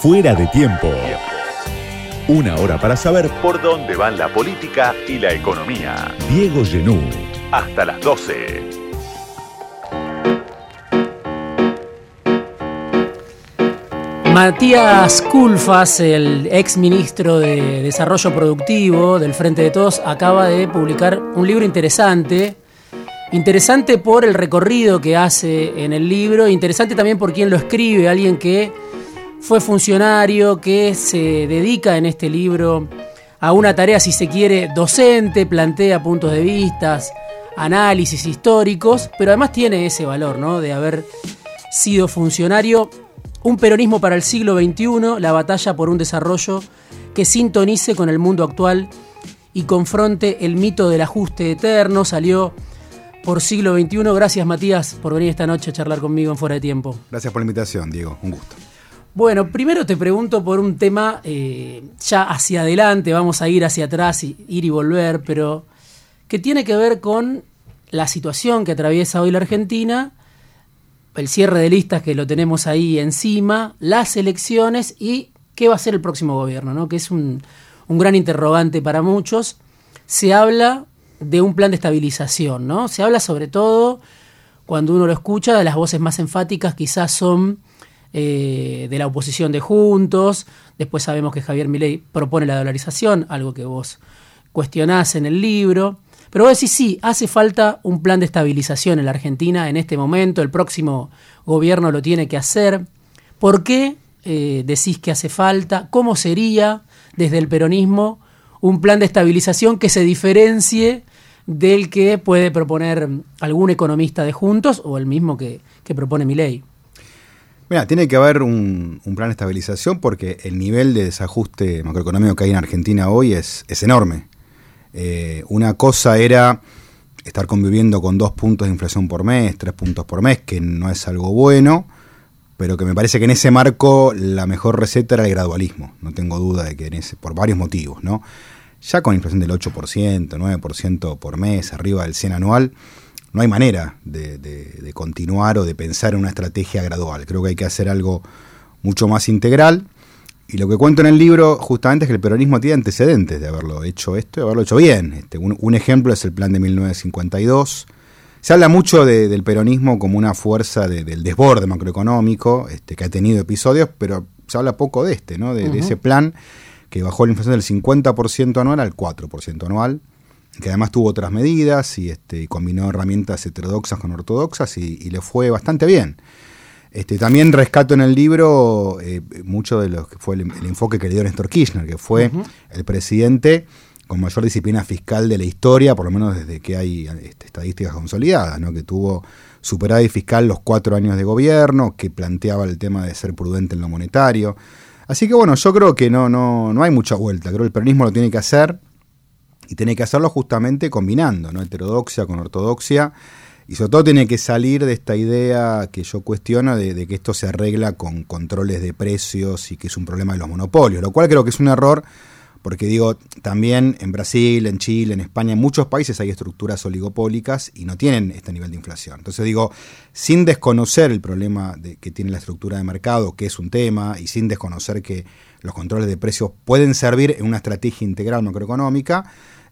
Fuera de tiempo. Una hora para saber por dónde van la política y la economía. Diego Genú. Hasta las 12. Matías Culfas, el ex ministro de Desarrollo Productivo del Frente de Todos, acaba de publicar un libro interesante. Interesante por el recorrido que hace en el libro, interesante también por quien lo escribe, alguien que fue funcionario, que se dedica en este libro a una tarea, si se quiere, docente, plantea puntos de vista, análisis históricos, pero además tiene ese valor, ¿no? De haber sido funcionario un peronismo para el siglo XXI, la batalla por un desarrollo que sintonice con el mundo actual y confronte el mito del ajuste eterno. Salió por siglo XXI. Gracias Matías por venir esta noche a charlar conmigo en Fuera de Tiempo. Gracias por la invitación, Diego. Un gusto. Bueno, primero te pregunto por un tema eh, ya hacia adelante, vamos a ir hacia atrás, y, ir y volver, pero que tiene que ver con la situación que atraviesa hoy la Argentina el cierre de listas que lo tenemos ahí encima, las elecciones y qué va a ser el próximo gobierno, ¿no? que es un, gran interrogante para muchos. Se habla de un plan de estabilización, ¿no? Se habla sobre todo, cuando uno lo escucha, de las voces más enfáticas quizás son eh, de la oposición de Juntos, después sabemos que Javier Milei propone la dolarización, algo que vos cuestionás en el libro. Pero vos decís, sí, hace falta un plan de estabilización en la Argentina en este momento, el próximo gobierno lo tiene que hacer. ¿Por qué eh, decís que hace falta? ¿Cómo sería desde el peronismo un plan de estabilización que se diferencie del que puede proponer algún economista de Juntos o el mismo que, propone mi ley? Mira, tiene que haber un, plan de estabilización porque el nivel de desajuste macroeconómico que hay en Argentina hoy es, es enorme. Eh, una cosa era estar conviviendo con dos puntos de inflación por mes, tres puntos por mes, que no es algo bueno, pero que me parece que en ese marco la mejor receta era el gradualismo. No tengo duda de que en ese, por varios motivos, ¿no? Ya con inflación del 8%, 9% por mes, arriba del 100 anual, no hay manera de continuar o de pensar en una estrategia gradual. Creo que hay que hacer algo mucho más integral. Y lo que cuento en el libro justamente es que el peronismo tiene antecedentes de haberlo hecho esto y haberlo hecho bien. Este, un, ejemplo es el plan de 1952. Se habla mucho del peronismo como una fuerza del desborde macroeconómico, este, que ha tenido episodios, pero se habla poco de este, ¿no? de, ese plan que bajó la inflación del 50% anual al 4% anual, que además tuvo otras medidas y este, combinó herramientas heterodoxas con ortodoxas y le fue bastante bien. Este, también rescato en el libro eh, mucho de lo que fue el, enfoque que le dio Néstor Kirchner, que fue el presidente con mayor disciplina fiscal de la historia, por lo menos desde que hay este, estadísticas consolidadas, ¿no? que tuvo superávit fiscal los cuatro años de gobierno, que planteaba el tema de ser prudente en lo monetario. Así que bueno, yo creo que no, no, no hay mucha vuelta, creo que el peronismo lo tiene que hacer y tiene que hacerlo justamente combinando ¿no? heterodoxia con ortodoxia y sobre todo tiene que salir de esta idea que yo cuestiono de, que esto se arregla con controles de precios y que es un problema de los monopolios, lo cual creo que es un error porque digo, también en Brasil, en Chile, en España, en muchos países hay estructuras oligopólicas y no tienen este nivel de inflación. Entonces digo, sin desconocer el problema que tiene la estructura de mercado, que es un tema, y sin desconocer que los controles de precios pueden servir en una estrategia integral macroeconómica,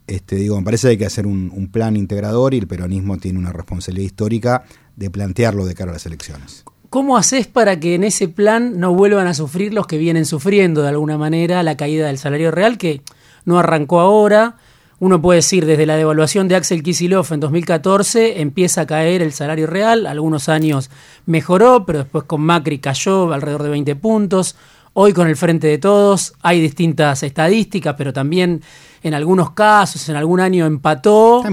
este, digo, me parece que hay que hacer un, plan integrador y el peronismo tiene una responsabilidad histórica de plantearlo de cara a las elecciones. ¿Cómo haces para que en ese plan no vuelvan a sufrir los que vienen sufriendo de alguna manera la caída del salario real, que no arrancó ahora? Uno puede decir, desde la devaluación de Axel Kicillof en 2014 empieza a caer el salario real, algunos años mejoró, pero después con Macri cayó alrededor de 20 puntos. Hoy con el Frente de Todos hay distintas estadísticas, pero también en algunos casos, en algún año empató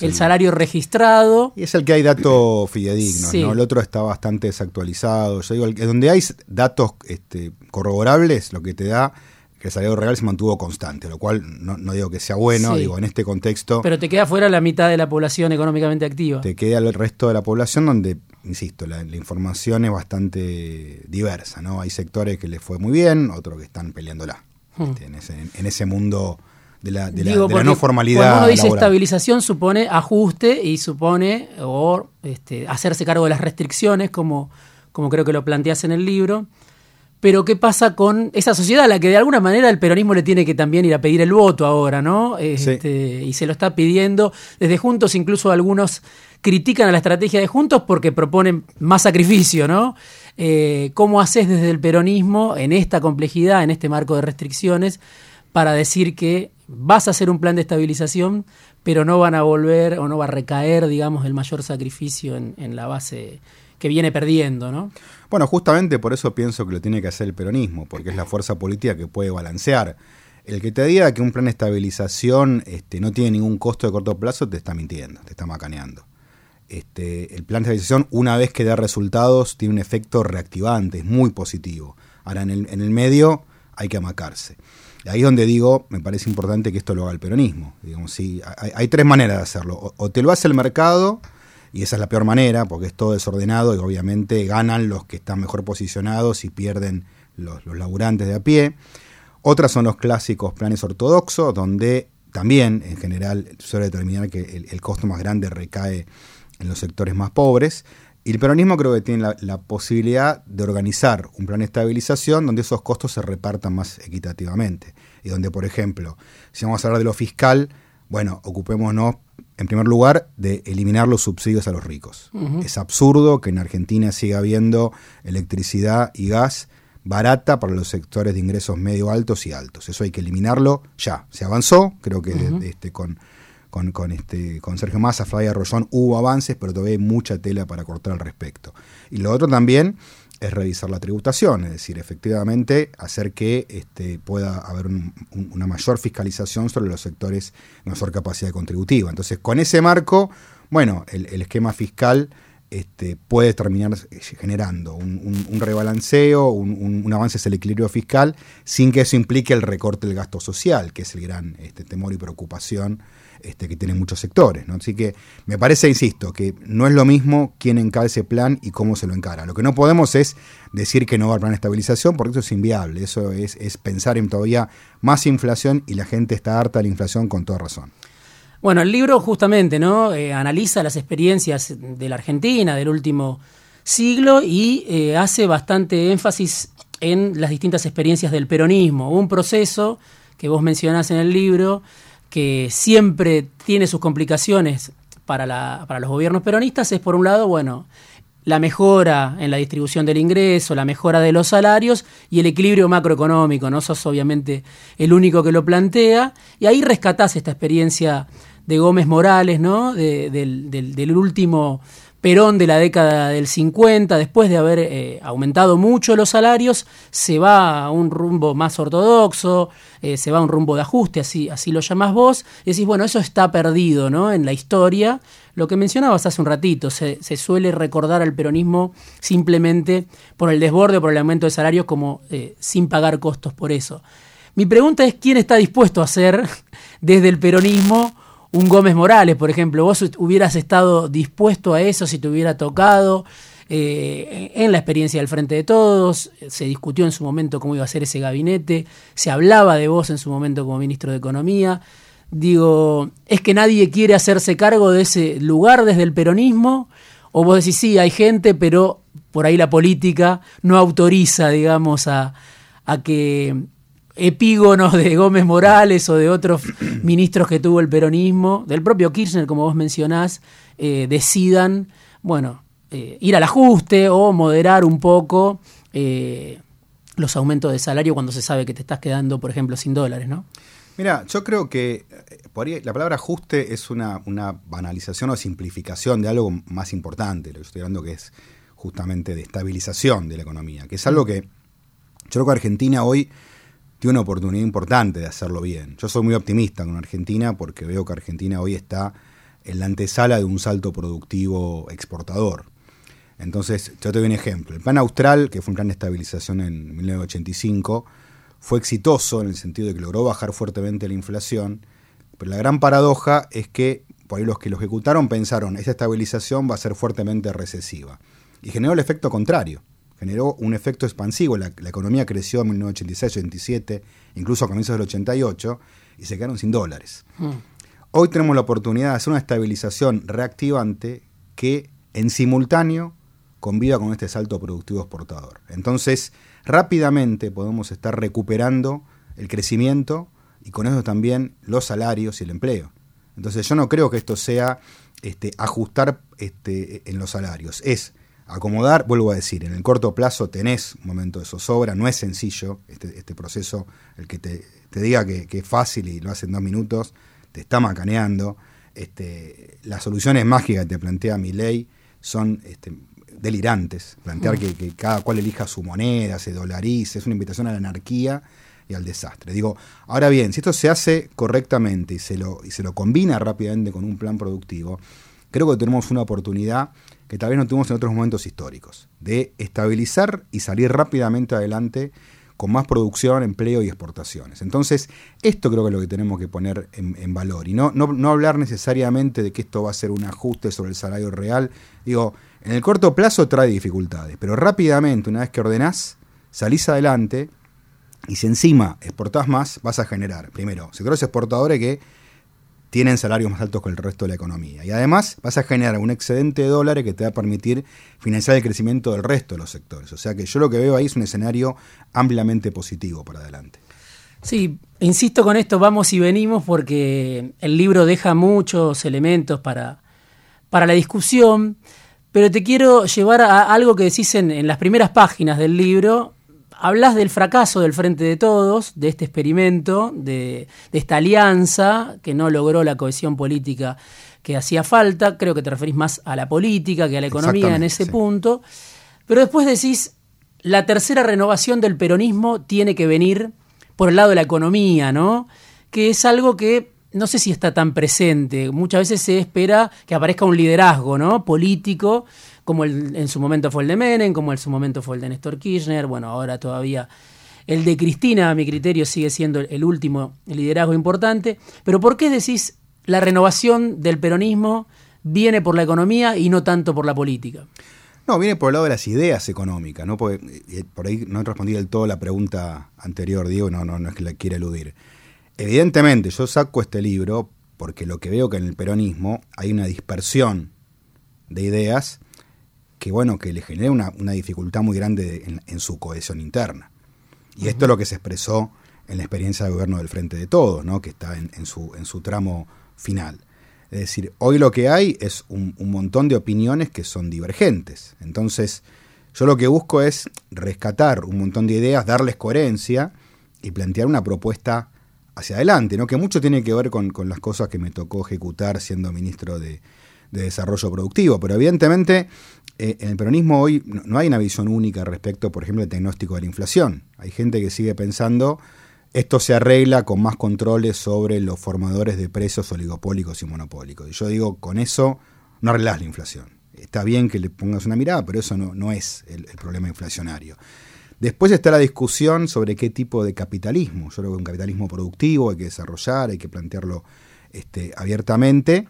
el, salario registrado. Y es el que hay datos fidedignos, ¿no? El otro está bastante desactualizado. Yo digo, donde hay datos este, corroborables, lo que te da que el salario real se mantuvo constante, lo cual no, digo que sea bueno, digo, en este contexto... Pero te queda fuera la mitad de la población económicamente activa. Te queda el resto de la población donde insisto, la, información es bastante diversa, ¿no? Hay sectores que les fue muy bien, otros que están peleándola. Hmm. Este, en, ese, mundo de la, no formalidad. Cuando uno dice estabilización supone ajuste y supone o este, hacerse cargo de las restricciones, como, como creo que lo planteas en el libro. pero ¿qué pasa con esa sociedad a la que de alguna manera el peronismo le tiene que también ir a pedir el voto ahora, ¿no? Este, y se lo está pidiendo. Desde Juntos incluso algunos critican a la estrategia de Juntos porque proponen más sacrificio, ¿no? Eh, ¿Cómo haces desde el peronismo en esta complejidad, en este marco de restricciones, para decir que vas a hacer un plan de estabilización, pero no van a volver o no va a recaer, digamos, el mayor sacrificio en, la base que viene perdiendo, ¿no? Bueno, justamente por eso pienso que lo tiene que hacer el peronismo, porque es la fuerza política que puede balancear. El que te diga que un plan de estabilización este, no tiene ningún costo de corto plazo te está mintiendo, te está macaneando. Este, el plan de estabilización, una vez que da resultados, tiene un efecto reactivante, es muy positivo. Ahora, en el, en el medio hay que amacarse. Ahí es donde digo, me parece importante que esto lo haga el peronismo. Digamos, sí, hay, tres maneras de hacerlo. o, te lo hace el mercado, y esa es la peor manera, porque es todo desordenado y obviamente ganan los que están mejor posicionados y pierden los, laburantes de a pie. Otras son los clásicos planes ortodoxos, donde también en general suele determinar que el, costo más grande recae en los sectores más pobres. Y el peronismo creo que tiene la, la, posibilidad de organizar un plan de estabilización donde esos costos se repartan más equitativamente. Y donde, por ejemplo, si vamos a hablar de lo fiscal, bueno, ocupémonos en primer lugar, de eliminar los subsidios a los ricos. Es absurdo que en Argentina siga habiendo electricidad y gas barata para los sectores de ingresos medio altos y altos. Eso hay que eliminarlo ya. Se avanzó, creo que este, con, con, este, con Sergio Massa, Flavia Rollón hubo avances, pero todavía hay mucha tela para cortar al respecto. Y lo otro también es revisar la tributación, es decir, efectivamente hacer que este, pueda haber una mayor fiscalización sobre los sectores mayor capacidad contributiva. Entonces, con ese marco, bueno, el, esquema fiscal este, puede terminar generando un, rebalanceo, un, avance hacia el equilibrio fiscal, sin que eso implique el recorte del gasto social, que es el gran este, temor y preocupación este, que tienen muchos sectores. Así que me parece, insisto, que no es lo mismo quién encara ese plan y cómo se lo encara. Lo que no podemos es decir que no va a haber plan de estabilización, porque eso es inviable. Eso es, pensar en todavía más inflación y la gente está harta de la inflación con toda razón. Bueno, el libro justamente ¿no? Eh, analiza las experiencias de la Argentina del último siglo y eh, hace bastante énfasis en las distintas experiencias del peronismo. Un proceso que vos mencionás en el libro que siempre tiene sus complicaciones para, para los gobiernos peronistas es, por un lado, bueno, la mejora en la distribución del ingreso, la mejora de los salarios y el equilibrio macroeconómico. No sos obviamente el único que lo plantea. Y ahí rescatás esta experiencia de Gómez Morales, ¿no? del, del, último Perón de la década del 50, después de haber eh, aumentado mucho los salarios, se va a un rumbo más ortodoxo, eh, se va a un rumbo de ajuste, así, así lo llamás vos, y decís, bueno, eso está perdido ¿no? en la historia. Lo que mencionabas hace un ratito, se, suele recordar al peronismo simplemente por el desborde por el aumento de salarios como eh, sin pagar costos por eso. Mi pregunta es, ¿quién está dispuesto a hacer desde el peronismo un Gómez Morales, por ejemplo, vos hubieras estado dispuesto a eso si te hubiera tocado eh, en la experiencia del Frente de Todos, se discutió en su momento cómo iba a ser ese gabinete, se hablaba de vos en su momento como ministro de Economía. Digo, ¿es que nadie quiere hacerse cargo de ese lugar desde el peronismo? O vos decís, sí, hay gente, pero por ahí la política no autoriza, digamos, a, a que epígonos de Gómez Morales o de otros ministros que tuvo el peronismo, del propio Kirchner, como vos mencionás, eh, decidan, bueno, eh, ir al ajuste o moderar un poco eh, los aumentos de salario cuando se sabe que te estás quedando, por ejemplo, sin dólares, ¿no? Mira, yo creo que la palabra ajuste es una, una, banalización o simplificación de algo más importante, lo que estoy hablando que es justamente de estabilización de la economía, que es algo que yo creo que Argentina hoy tiene una oportunidad importante de hacerlo bien. Yo soy muy optimista con Argentina porque veo que Argentina hoy está en la antesala de un salto productivo exportador. Entonces, yo te doy un ejemplo. El plan austral, que fue un plan de estabilización en 1985, fue exitoso en el sentido de que logró bajar fuertemente la inflación, pero la gran paradoja es que por ahí los que lo ejecutaron pensaron, esa estabilización va a ser fuertemente recesiva. Y generó el efecto contrario generó un efecto expansivo. La, economía creció en 1986, 87, incluso a comienzos del 88, y se quedaron sin dólares. Hmm. Hoy tenemos la oportunidad de hacer una estabilización reactivante que en simultáneo conviva con este salto productivo exportador. Entonces, rápidamente podemos estar recuperando el crecimiento y con eso también los salarios y el empleo. Entonces, yo no creo que esto sea este, ajustar este, en los salarios. Es acomodar, vuelvo a decir, en el corto plazo tenés un momento de zozobra, no es sencillo este, este proceso, el que te, diga que, es fácil y lo hace en dos minutos, te está macaneando. Este, las soluciones mágicas que te plantea mi ley son este, delirantes. Plantear que, que, cada cual elija su moneda, se dolarice, es una invitación a la anarquía y al desastre. Digo, ahora bien, si esto se hace correctamente y se lo, y se lo combina rápidamente con un plan productivo, creo que tenemos una oportunidad que tal vez no tuvimos en otros momentos históricos, de estabilizar y salir rápidamente adelante con más producción, empleo y exportaciones. Entonces, esto creo que es lo que tenemos que poner en, valor y no, no, no, hablar necesariamente de que esto va a ser un ajuste sobre el salario real. Digo, en el corto plazo trae dificultades, pero rápidamente, una vez que ordenás, salís adelante y si encima exportás más, vas a generar, primero, sectores exportadores que tienen salarios más altos que el resto de la economía. Y además vas a generar un excedente de dólares que te va a permitir financiar el crecimiento del resto de los sectores. O sea que yo lo que veo ahí es un escenario ampliamente positivo para adelante. Sí, insisto con esto, vamos y venimos porque el libro deja muchos elementos para, para la discusión, pero te quiero llevar a algo que decís en, en las primeras páginas del libro, hablas del fracaso del Frente de Todos, de este experimento, de, esta alianza que no logró la cohesión política que hacía falta. Creo que te referís más a la política que a la economía en ese punto. Pero después decís, la tercera renovación del peronismo tiene que venir por el lado de la economía, ¿no? Que es algo que no sé si está tan presente. Muchas veces se espera que aparezca un liderazgo, ¿no? Político como el, en su momento fue el de Menem, como en su momento fue el de Néstor Kirchner, bueno, ahora todavía el de Cristina, a mi criterio, sigue siendo el último liderazgo importante. Pero ¿por qué decís la renovación del peronismo viene por la economía y no tanto por la política? No, viene por el lado de las ideas económicas, ¿no? Porque, eh, por ahí no he respondido del todo la pregunta anterior, Diego, no, no, no es que la quiera eludir. Evidentemente, yo saco este libro porque lo que veo que en el peronismo hay una dispersión de ideas que bueno, que le genera una, dificultad muy grande en, su cohesión interna. Y esto es lo que se expresó en la experiencia de gobierno del Frente de Todos, ¿no? que está en, su, en su tramo final. Es decir, hoy lo que hay es un, montón de opiniones que son divergentes. Entonces, yo lo que busco es rescatar un montón de ideas, darles coherencia y plantear una propuesta hacia adelante, ¿no? que mucho tiene que ver con, las cosas que me tocó ejecutar siendo ministro de, de Desarrollo Productivo. Pero evidentemente eh, en el peronismo hoy no hay una visión única respecto, por ejemplo, al diagnóstico de la inflación. Hay gente que sigue pensando esto se arregla con más controles sobre los formadores de precios oligopólicos y monopólicos. Y yo digo, con eso no arreglás la inflación. Está bien que le pongas una mirada, pero eso no, no es el, problema inflacionario. Después está la discusión sobre qué tipo de capitalismo. Yo creo que un capitalismo productivo hay que desarrollar, hay que plantearlo este, abiertamente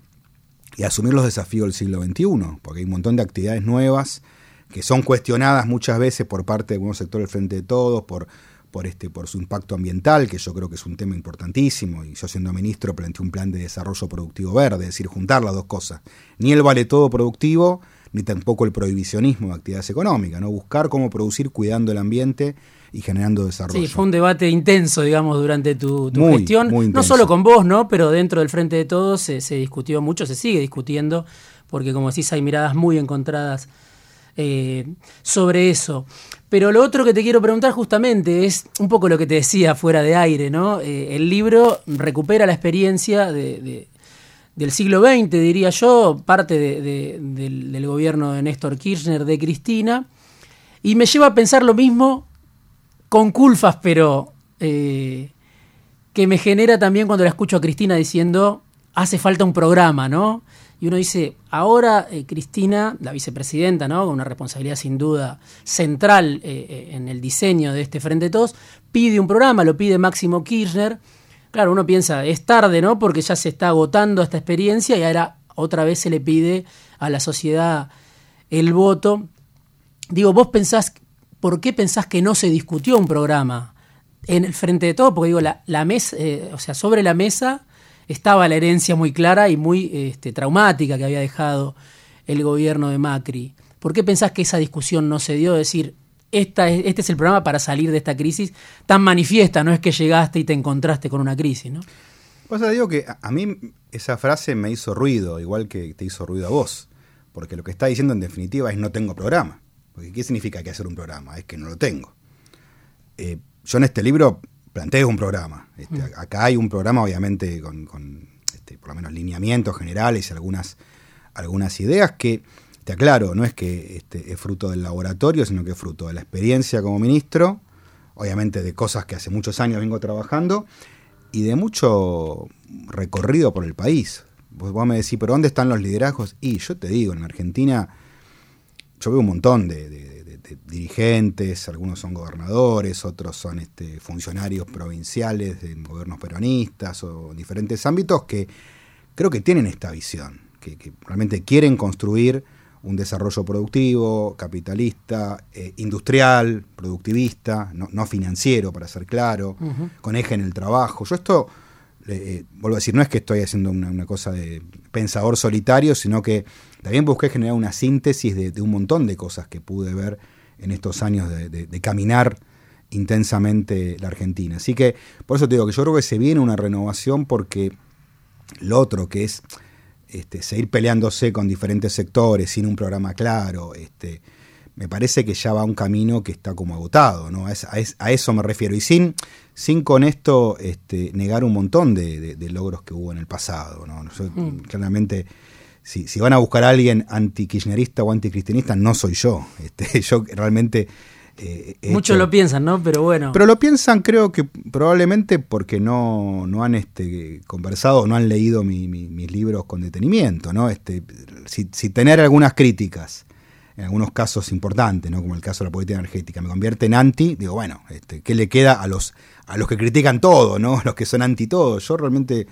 y asumir los desafíos del siglo XXI, porque hay un montón de actividades nuevas que son cuestionadas muchas veces por parte de algunos sectores del Frente de Todos, por, por, este, por su impacto ambiental, que yo creo que es un tema importantísimo, y yo siendo ministro planteé un plan de desarrollo productivo verde, es decir, juntar las dos cosas. Ni el vale todo productivo, ni tampoco el prohibicionismo de actividades económicas, ¿no? Buscar cómo producir cuidando el ambiente y generando desarrollo. Sí, fue un debate intenso, digamos, durante tu, gestión. no solo con vos, ¿no? Pero dentro del Frente de Todos se, discutió mucho, se sigue discutiendo, porque como decís, hay miradas muy encontradas eh, sobre eso. Pero lo otro que te quiero preguntar justamente es un poco lo que te decía fuera de aire, ¿no? Eh, el libro recupera la experiencia del siglo XX, diría yo, parte del, del, gobierno de Néstor Kirchner, de Cristina, y me lleva a pensar lo mismo con culpas, pero eh, que me genera también cuando la escucho a Cristina diciendo, hace falta un programa, ¿no? Y uno dice, ahora eh, Cristina, la vicepresidenta, ¿no? Con una responsabilidad sin duda central eh, en el diseño de este Frente de Todos, pide un programa, lo pide Máximo Kirchner. Claro, uno piensa, es tarde, ¿no? Porque ya se está agotando esta experiencia y ahora otra vez se le pide a la sociedad el voto. Digo, vos pensás ¿por qué pensás que no se discutió un programa en el frente de todo? Porque digo, la, mesa, eh, o sea, sobre la mesa estaba la herencia muy clara y muy este, traumática que había dejado el gobierno de Macri. ¿Por qué pensás que esa discusión no se dio? decir, esta este es el programa para salir de esta crisis tan manifiesta, no es que llegaste y te encontraste con una crisis, ¿no? Pasa, digo que a mí esa frase me hizo ruido, igual que te hizo ruido a vos, porque lo que está diciendo en definitiva es no tengo programa. Porque ¿qué significa que hacer un programa? Es que no lo tengo. Eh, yo en este libro planteo un programa. Este, mm. Acá hay un programa, obviamente, con, este, por lo menos lineamientos generales y algunas, algunas ideas que, te aclaro, no es que este, es fruto del laboratorio, sino que es fruto de la experiencia como ministro, obviamente de cosas que hace muchos años vengo trabajando y de mucho recorrido por el país. Vos, vos me decís, pero ¿dónde están los liderazgos? Y yo te digo, en Argentina yo veo un montón de, dirigentes, algunos son gobernadores, otros son este, funcionarios provinciales de gobiernos peronistas o en diferentes ámbitos que creo que tienen esta visión, que, realmente quieren construir un desarrollo productivo, capitalista, eh, industrial, productivista, no, financiero, para ser claro, con eje en el trabajo. Yo esto, eh, vuelvo a decir, no es que estoy haciendo una cosa de pensador solitario, sino que también busqué generar una síntesis de, un montón de cosas que pude ver en estos años de, caminar intensamente la Argentina. Así que por eso te digo que yo creo que se viene una renovación porque lo otro que es este, seguir peleándose con diferentes sectores sin un programa claro, este, me parece que ya va un camino que está como agotado, ¿no? A, eso me refiero. Y sin, sin con esto este, negar un montón de, logros que hubo en el pasado, ¿no? Mm. Claramente si, si van a buscar a alguien anti-kirchnerista o anticristianista, no soy yo. Este, yo realmente... Eh, Muchos lo piensan, ¿no? Pero bueno. Pero lo piensan, creo que probablemente porque no, no han este, conversado, no han leído mis libros con detenimiento, ¿no? Este, si, si, tener algunas críticas, en algunos casos importantes, ¿no? Como el caso de la política energética, me convierte en anti, digo, bueno, este, ¿qué le queda a los, a los que critican todo, ¿no? A los que son anti todo. Yo realmente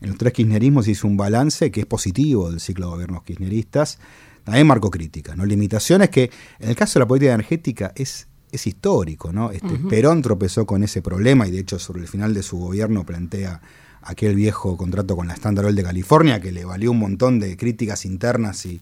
en los tres kirchnerismos hizo un balance que es positivo del ciclo de gobiernos kirchneristas. También marcó críticas, ¿no? Limitaciones que en el caso de la política energética es, es histórico, ¿no? Este, Perón tropezó con ese problema y de hecho sobre el final de su gobierno plantea aquel viejo contrato con la Standard Oil de California que le valió un montón de críticas internas y,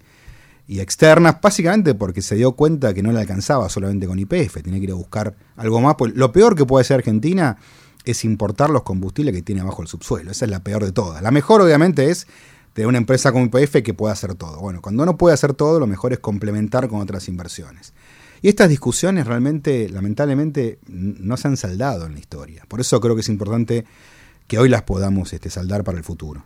y externas, básicamente porque se dio cuenta que no le alcanzaba solamente con IPF, tenía que ir a buscar algo más. Pues lo peor que puede ser Argentina es importar los combustibles que tiene abajo el subsuelo. Esa es la peor de todas. La mejor, obviamente, es de una empresa como IPF que pueda hacer todo. Bueno, cuando no puede hacer todo, lo mejor es complementar con otras inversiones. Y estas discusiones realmente, lamentablemente, no se han saldado en la historia. Por eso creo que es importante que hoy las podamos este, saldar para el futuro.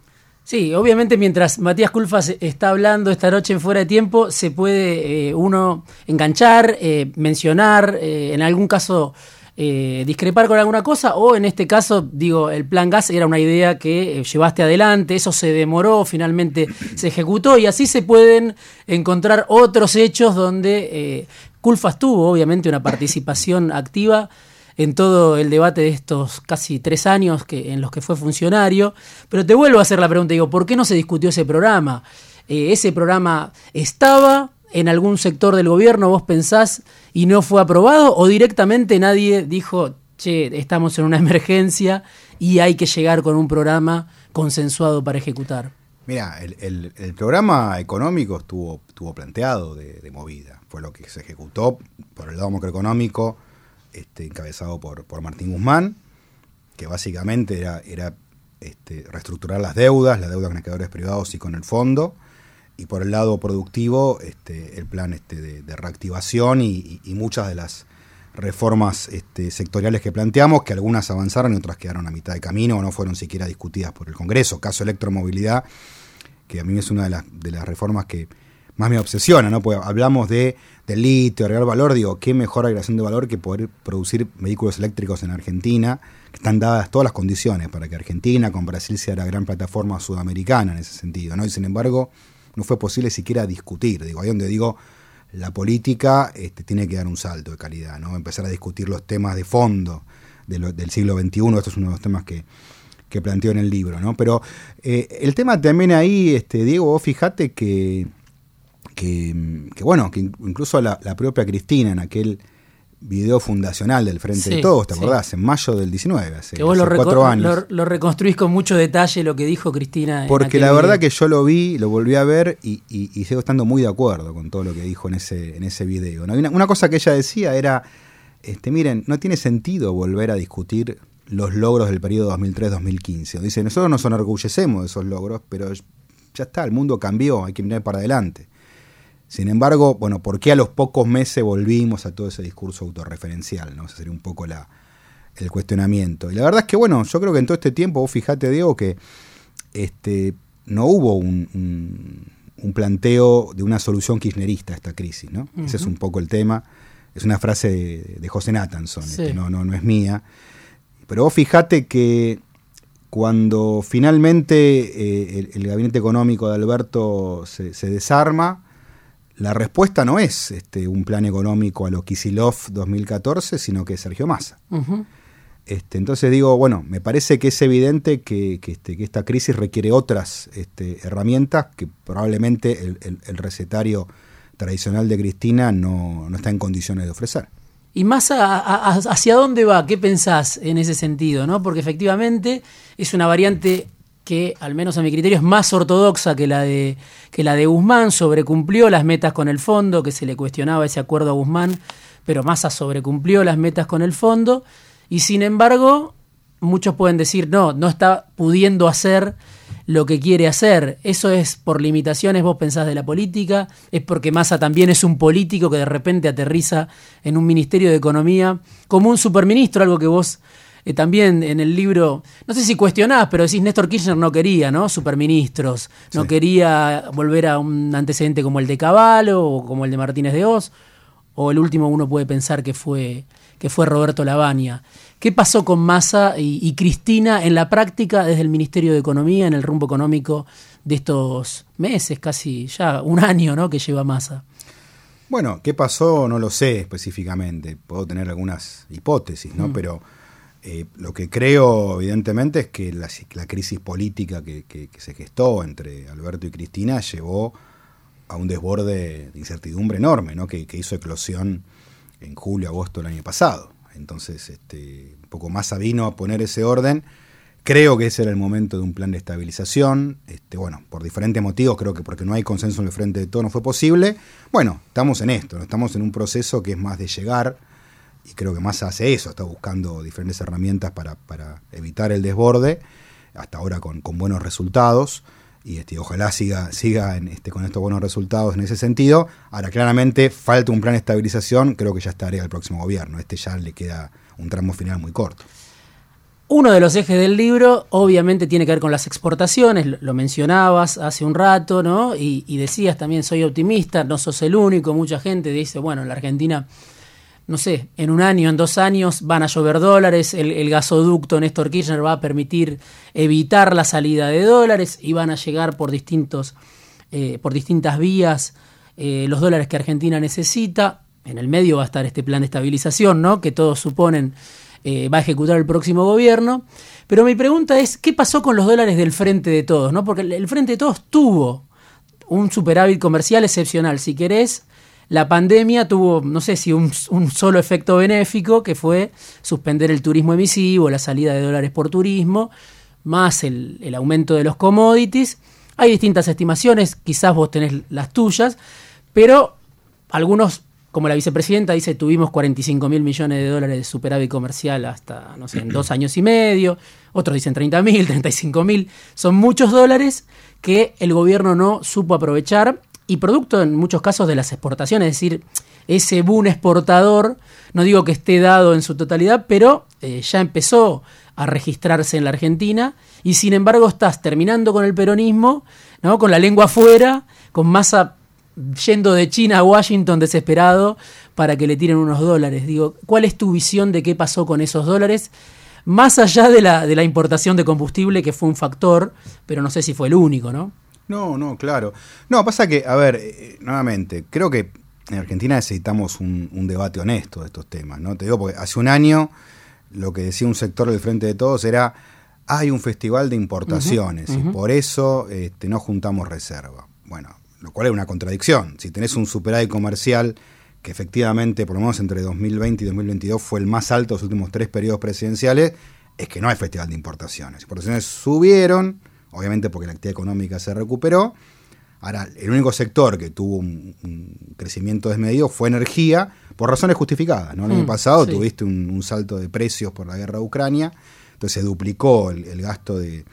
Sí, obviamente mientras Matías Culfas está hablando esta noche en Fuera de Tiempo, se puede eh, uno enganchar, eh, mencionar, eh, en algún caso discrepar con alguna cosa o en este caso, digo, el plan gas era una idea que llevaste adelante, eso se demoró, finalmente se ejecutó y así se pueden encontrar otros hechos donde Culfas tuvo obviamente una participación activa en todo el debate de estos casi tres años que, en los que fue funcionario. Pero te vuelvo a hacer la pregunta, digo, ¿por qué no se discutió ese programa? ese programa estaba, en algún sector del gobierno vos pensás y no fue aprobado o directamente nadie dijo, che, estamos en una emergencia y hay que llegar con un programa consensuado para ejecutar? Mira, el, programa económico estuvo, estuvo planteado de, movida, fue lo que se ejecutó por el lado macroeconómico, este, encabezado por, por Martín Guzmán, que básicamente era, este, reestructurar las deudas, las deudas con creadores privados y con el fondo, y por el lado productivo, este, el plan este, de, reactivación y, muchas de las reformas sectoriales que planteamos, que algunas avanzaron y otras quedaron a mitad de camino o no fueron siquiera discutidas por el Congreso. Caso electromovilidad, que a mí es una de las, de las reformas que más me obsesiona, ¿no? Porque hablamos de, del litio, agregar valor, digo, qué mejor agregación de valor que poder producir vehículos eléctricos en Argentina, que están dadas todas las condiciones para que Argentina con Brasil sea la gran plataforma sudamericana en ese sentido, ¿no? Y sin embargo, no fue posible siquiera discutir. Digo, ahí donde digo, la política este, tiene que dar un salto de calidad, ¿no? Empezar a discutir los temas de fondo del siglo XXI, esto es uno de los temas que, que planteo en el libro, ¿no? Pero eh, el tema también ahí, este, Diego, vos fijate que, que, bueno, que incluso la, propia Cristina en aquel video fundacional del Frente de Todos, ¿te acordás? En mayo del 19, hace, que vos lo, cuatro años. Lo, reconstruís con mucho detalle lo que dijo Cristina. Porque la verdad que yo lo vi, lo volví a ver y, sigo estando muy de acuerdo con todo lo que dijo en ese, en ese video. Una, cosa que ella decía era, este, miren, no tiene sentido volver a discutir los logros del periodo 2003-2015. Dice, nosotros nos enorgullecemos de esos logros, pero ya está, el mundo cambió, hay que mirar para adelante. Sin embargo, bueno, ¿por qué a los pocos meses volvimos a todo ese discurso autorreferencial? ¿no? Ese sería un poco la, el cuestionamiento. Y la verdad es que, bueno, yo creo que en todo este tiempo, vos fijate, Diego, que este, no hubo un, un, planteo de una solución kirchnerista a esta crisis, ¿no? Ese es un poco el tema. Es una frase de, José Nathanson, este, no, no, no es mía. Pero vos fijate que cuando finalmente eh, el, gabinete económico de Alberto se, se desarma, la respuesta no es este, un plan económico a lo Kisilov 2014, sino que es Sergio Massa. este, entonces digo, bueno, me parece que es evidente que, este, que esta crisis requiere otras este, herramientas que probablemente el, recetario tradicional de Cristina no, no, está en condiciones de ofrecer. ¿Y Massa hacia dónde va? ¿Qué pensás en ese sentido? ¿no? Porque efectivamente es una variante que, al menos a mi criterio, es más ortodoxa que la de, que la de Guzmán, sobrecumplió las metas con el fondo, que se le cuestionaba ese acuerdo a Guzmán, pero Massa sobrecumplió las metas con el fondo, y sin embargo, muchos pueden decir, no, no está pudiendo hacer lo que quiere hacer. Eso es por limitaciones, vos pensás de la política, es porque Massa también es un político que de repente aterriza en un Ministerio de Economía como un superministro, algo que vos eh, también en el libro, no sé si cuestionás, pero decís Néstor Kirchner no quería, ¿no? Superministros, no quería volver a un antecedente como el de Caballo o como el de Martínez de Oz, o el último uno puede pensar que fue, que fue Roberto Lavagna. ¿Qué pasó con Massa y, Cristina en la práctica desde el Ministerio de Economía, en el rumbo económico de estos meses, casi ya un año, ¿no? Que lleva Massa. Bueno, ¿qué pasó? No lo sé específicamente. Puedo tener algunas hipótesis, ¿no? Mm. Pero eh, lo que creo, evidentemente, es que la, crisis política que, se gestó entre Alberto y Cristina llevó a un desborde de incertidumbre enorme, ¿no? que, hizo eclosión en julio, agosto del año pasado. Entonces, este, un poco más vino a poner ese orden. Creo que ese era el momento de un plan de estabilización. Este, bueno, por diferentes motivos, creo que porque no hay consenso en el frente de todo no fue posible. Bueno, estamos en esto, estamos en un proceso que es más de llegar y creo que más hace eso, está buscando diferentes herramientas para, evitar el desborde, hasta ahora con, buenos resultados, y este, ojalá siga, siga este, con estos buenos resultados en ese sentido. Ahora, claramente, falta un plan de estabilización, creo que ya estaría el próximo gobierno, este ya le queda un tramo final muy corto. Uno de los ejes del libro obviamente tiene que ver con las exportaciones, lo mencionabas hace un rato, ¿no? Y, y decías también, soy optimista, no sos el único, mucha gente dice, bueno, en la Argentina no sé, en un año, en dos años van a llover dólares, el, gasoducto Néstor Kirchner va a permitir evitar la salida de dólares y van a llegar por, distintos, eh, por distintas vías eh, los dólares que Argentina necesita. En el medio va a estar este plan de estabilización, ¿no? que todos suponen eh, va a ejecutar el próximo gobierno. Pero mi pregunta es, ¿qué pasó con los dólares del Frente de Todos? ¿no? Porque el Frente de Todos tuvo un superávit comercial excepcional, si querés, la pandemia tuvo, no sé si un, solo efecto benéfico, que fue suspender el turismo emisivo, la salida de dólares por turismo, más el, aumento de los commodities. Hay distintas estimaciones, quizás vos tenés las tuyas, pero algunos, como la vicepresidenta dice, tuvimos 45 mil millones de dólares de superávit comercial hasta, no sé, en dos años y medio, otros dicen 30 mil, 35 mil, son muchos dólares que el gobierno no supo aprovechar y producto en muchos casos de las exportaciones, es decir, ese boom exportador, no digo que esté dado en su totalidad, pero eh, ya empezó a registrarse en la Argentina y sin embargo estás terminando con el peronismo, ¿no? con la lengua afuera, con masa yendo de China a Washington desesperado para que le tiren unos dólares. Digo, ¿cuál es tu visión de qué pasó con esos dólares? Más allá de la, de la importación de combustible, que fue un factor, pero no sé si fue el único, ¿no? No, no, claro. No, pasa que, a ver, eh, eh, nuevamente, creo que en Argentina necesitamos un, debate honesto de estos temas, ¿no? Te digo, porque hace un año lo que decía un sector del Frente de Todos era, hay un festival de importaciones y por eso este, no juntamos reserva. Bueno, lo cual es una contradicción. Si tenés un superávit comercial que efectivamente, por lo menos entre 2020 y 2022, fue el más alto de los últimos tres periodos presidenciales, es que no hay festival de importaciones. Importaciones subieron, obviamente porque la actividad económica se recuperó. Ahora, el único sector que tuvo un, crecimiento desmedido fue energía, por razones justificadas. ¿no? El año mm, pasado tuviste un, salto de precios por la guerra de Ucrania, entonces se duplicó el gasto de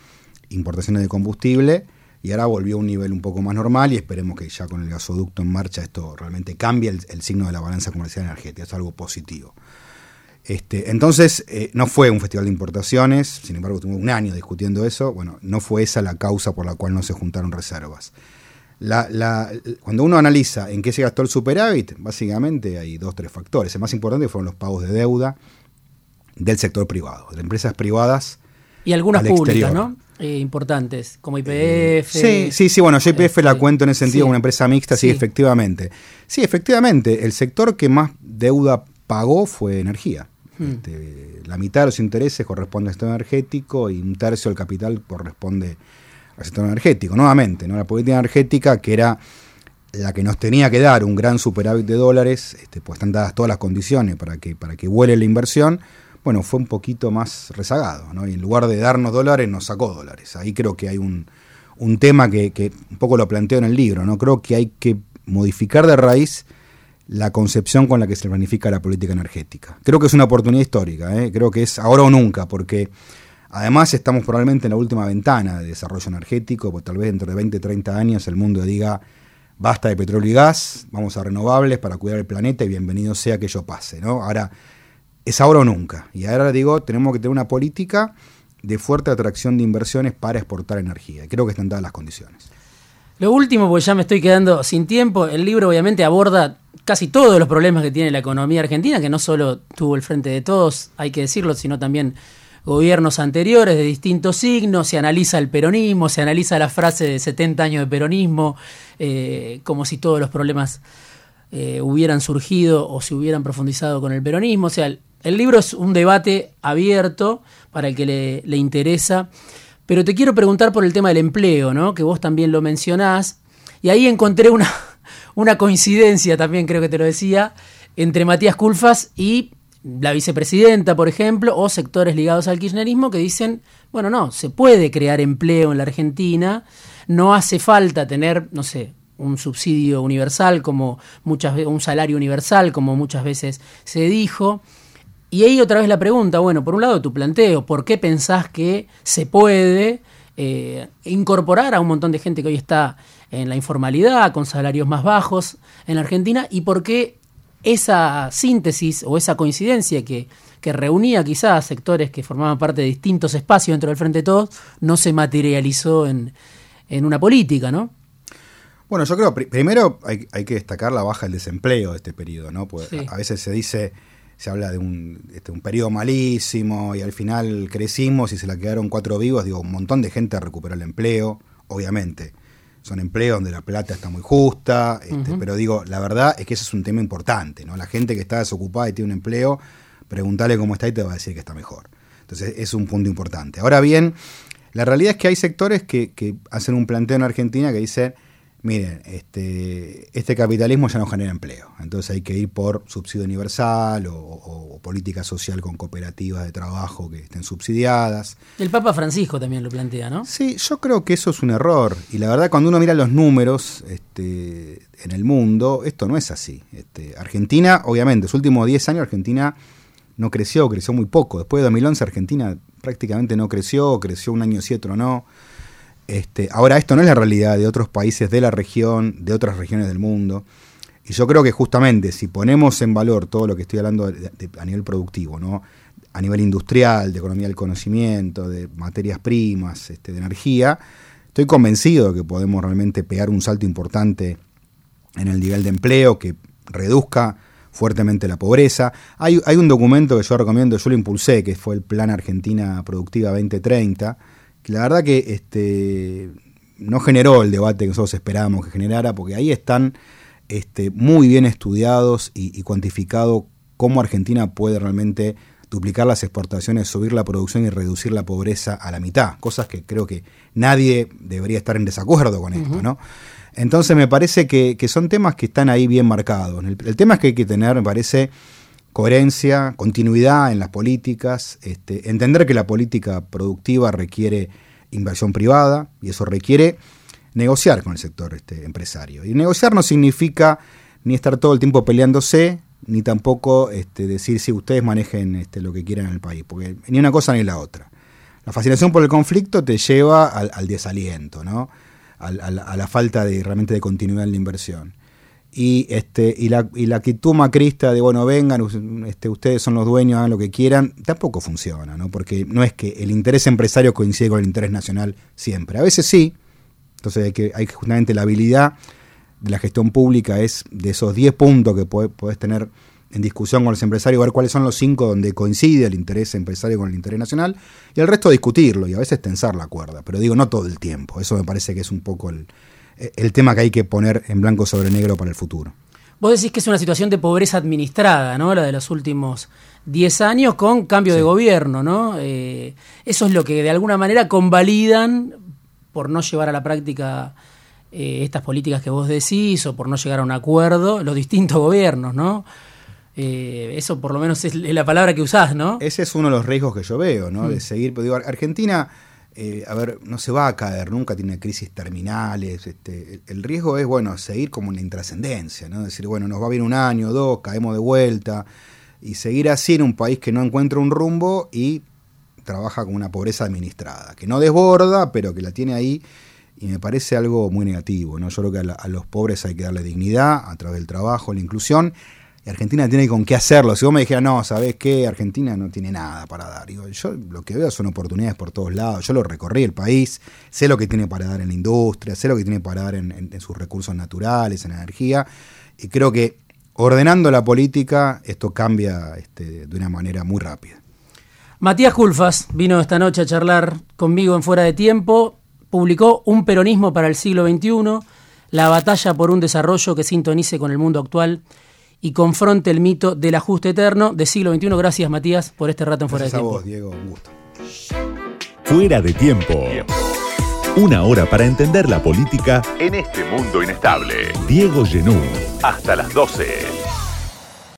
importaciones de combustible y ahora volvió a un nivel un poco más normal y esperemos que ya con el gasoducto en marcha esto realmente cambie el, signo de la balanza comercial energética, es algo positivo. Este, entonces, eh, no fue un festival de importaciones, sin embargo, tuvimos un año discutiendo eso, bueno, no fue esa la causa por la cual no se juntaron reservas. cuando uno analiza en qué se gastó el superávit, básicamente hay dos, tres factores. El más importante fueron los pagos de deuda del sector privado, de empresas privadas. Y algunas públicas, ¿no? Eh, importantes, como IPF. sí, sí, sí, bueno, yo IPF la este, cuento en ese sentido una empresa mixta, sí. efectivamente. Sí, efectivamente, el sector que más deuda pagó fue energía. Hmm. Este, la mitad de los intereses corresponde al sector energético y un tercio del capital corresponde al sector energético. Nuevamente, ¿no? la política energética que era la que nos tenía que dar un gran superávit de dólares, este, pues están dadas todas las condiciones para que, para que vuele la inversión, bueno, fue un poquito más rezagado, ¿no? Y en lugar de darnos dólares, nos sacó dólares. Ahí creo que hay un, tema que, un poco lo planteo en el libro, ¿no? Creo que hay que modificar de raíz la concepción con la que se planifica la política energética. Creo que es una oportunidad histórica, ¿eh? creo que es ahora o nunca, porque además estamos probablemente en la última ventana de desarrollo energético, pues tal vez dentro de 20, 30 años el mundo diga basta de petróleo y gas, vamos a renovables para cuidar el planeta y bienvenido sea que ello pase, ¿no? Ahora es ahora o nunca. Y ahora digo, tenemos que tener una política de fuerte atracción de inversiones para exportar energía. Creo que están dadas las condiciones. Lo último, porque ya me estoy quedando sin tiempo, el libro obviamente aborda casi todos los problemas que tiene la economía argentina, que no solo tuvo el frente de todos, hay que decirlo, sino también gobiernos anteriores de distintos signos, se analiza el peronismo, se analiza la frase de 70 años de peronismo, eh, como si todos los problemas eh, hubieran surgido o se hubieran profundizado con el peronismo. O sea, el libro es un debate abierto para el que le, interesa, pero te quiero preguntar por el tema del empleo, ¿no? que vos también lo mencionás, y ahí encontré una, una coincidencia, también creo que te lo decía, entre Matías Culfas y la vicepresidenta, por ejemplo, o sectores ligados al kirchnerismo que dicen, bueno, no, se puede crear empleo en la Argentina, no hace falta tener, no sé, un subsidio universal como muchas un salario universal como muchas veces se dijo y ahí otra vez la pregunta, bueno, por un lado tu planteo, ¿por qué pensás que se puede eh, incorporar a un montón de gente que hoy está en la informalidad, con salarios más bajos en la Argentina? ¿Y por qué esa síntesis o esa coincidencia que, que reunía quizás sectores que formaban parte de distintos espacios dentro del Frente de Todos no se materializó en, en una política, ¿no? Bueno, yo creo, primero hay, hay, que destacar la baja del desempleo de este periodo, ¿no? Pues a veces se dice se habla de un, este, un periodo malísimo y al final crecimos y se la quedaron cuatro vivos. Digo, un montón de gente recuperó el empleo, obviamente. Son empleos donde la plata está muy justa, este, pero digo, la verdad es que ese es un tema importante, ¿no? La gente que está desocupada y tiene un empleo, preguntarle cómo está y te va a decir que está mejor. Entonces, es un punto importante. Ahora bien, la realidad es que hay sectores que, que hacen un planteo en Argentina que dice miren, este, este capitalismo ya no genera empleo, entonces hay que ir por subsidio universal o, política social con cooperativas de trabajo que estén subsidiadas. El Papa Francisco también lo plantea, ¿no? Sí, yo creo que eso es un error. Y la verdad, cuando uno mira los números este, en el mundo, esto no es así. Este, Argentina, obviamente, los últimos 10 años Argentina no creció, creció muy poco. Después de 2011 Argentina prácticamente no creció, creció un año sí, otro no. Este, ahora, esto no es la realidad de otros países de la región, de otras regiones del mundo. Y yo creo que justamente si ponemos en valor todo lo que estoy hablando a nivel productivo, ¿no? a nivel industrial, de economía del conocimiento, de materias primas, este, de energía, estoy convencido de que podemos realmente pegar un salto importante en el nivel de empleo que reduzca fuertemente la pobreza. Hay, hay un documento que yo recomiendo, yo lo impulsé, que fue el Plan Argentina Productiva 2030, la verdad que este, no generó el debate que nosotros esperábamos que generara, porque ahí están este, muy bien estudiados y, cuantificado cómo Argentina puede realmente duplicar las exportaciones, subir la producción y reducir la pobreza a la mitad, cosas que creo que nadie debería estar en desacuerdo con esto, ¿no? Entonces me parece que, son temas que están ahí bien marcados. El, tema es que hay que tener, me parece, coherencia, continuidad en las políticas, este, entender que la política productiva requiere inversión privada y eso requiere negociar con el sector este, empresario. Y negociar no significa ni estar todo el tiempo peleándose, ni tampoco este, decir si ustedes manejen este, lo que quieran en el país, porque ni una cosa ni la otra. La fascinación por el conflicto te lleva al, desaliento, ¿no? a la falta de realmente de continuidad en la inversión. Y, este, y, la, y la actitud macrista de, bueno, vengan, este, ustedes son los dueños, hagan lo que quieran, tampoco funciona, ¿no? Porque no es que el interés empresario coincide con el interés nacional siempre. A veces sí, entonces hay que, hay justamente la habilidad de la gestión pública es de esos 10 puntos que podés tener en discusión con los empresarios, ver cuáles son los cinco donde coincide el interés empresario con el interés nacional, y el resto discutirlo y a veces tensar la cuerda, pero digo, no todo el tiempo. Eso me parece que es un poco el, el tema que hay que poner en blanco sobre negro para el futuro. Vos decís que es una situación de pobreza administrada, ¿no? La de los últimos 10 años con cambio de gobierno, ¿no? Eh, eso es lo que de alguna manera convalidan por no llevar a la práctica eh, estas políticas que vos decís o por no llegar a un acuerdo los distintos gobiernos, ¿no? Eh, eso por lo menos es la palabra que usás, ¿no? Ese es uno de los riesgos que yo veo, ¿no? De mm. seguir, pero digo, Argentina, eh, a ver, no se va a caer, nunca tiene crisis terminales. Este, el riesgo es, bueno, seguir como una intrascendencia, ¿no? Decir, bueno, nos va bien un año, dos, caemos de vuelta. Y seguir así en un país que no encuentra un rumbo y trabaja con una pobreza administrada, que no desborda, pero que la tiene ahí y me parece algo muy negativo. ¿no? Yo creo que a, los pobres hay que darle dignidad a través del trabajo, la inclusión. Argentina tiene con qué hacerlo. Si vos me dijeras, no, ¿sabés qué? Argentina no tiene nada para dar. yo lo que veo son oportunidades por todos lados. Yo lo recorrí el país, sé lo que tiene para dar en la industria, sé lo que tiene para dar en, sus recursos naturales, en energía. Y creo que ordenando la política, esto cambia este, de una manera muy rápida. Matías Culfas vino esta noche a charlar conmigo en Fuera de Tiempo publicó Un peronismo para el siglo XXI, la batalla por un desarrollo que sintonice con el mundo actual y confronte el mito del ajuste eterno del siglo XXI. Gracias, Matías, por este rato en Fuera de Tiempo. A vos, Diego, un gusto. Fuera de Tiempo. Una hora para entender la política en este mundo inestable. Diego Genú. Hasta las 12.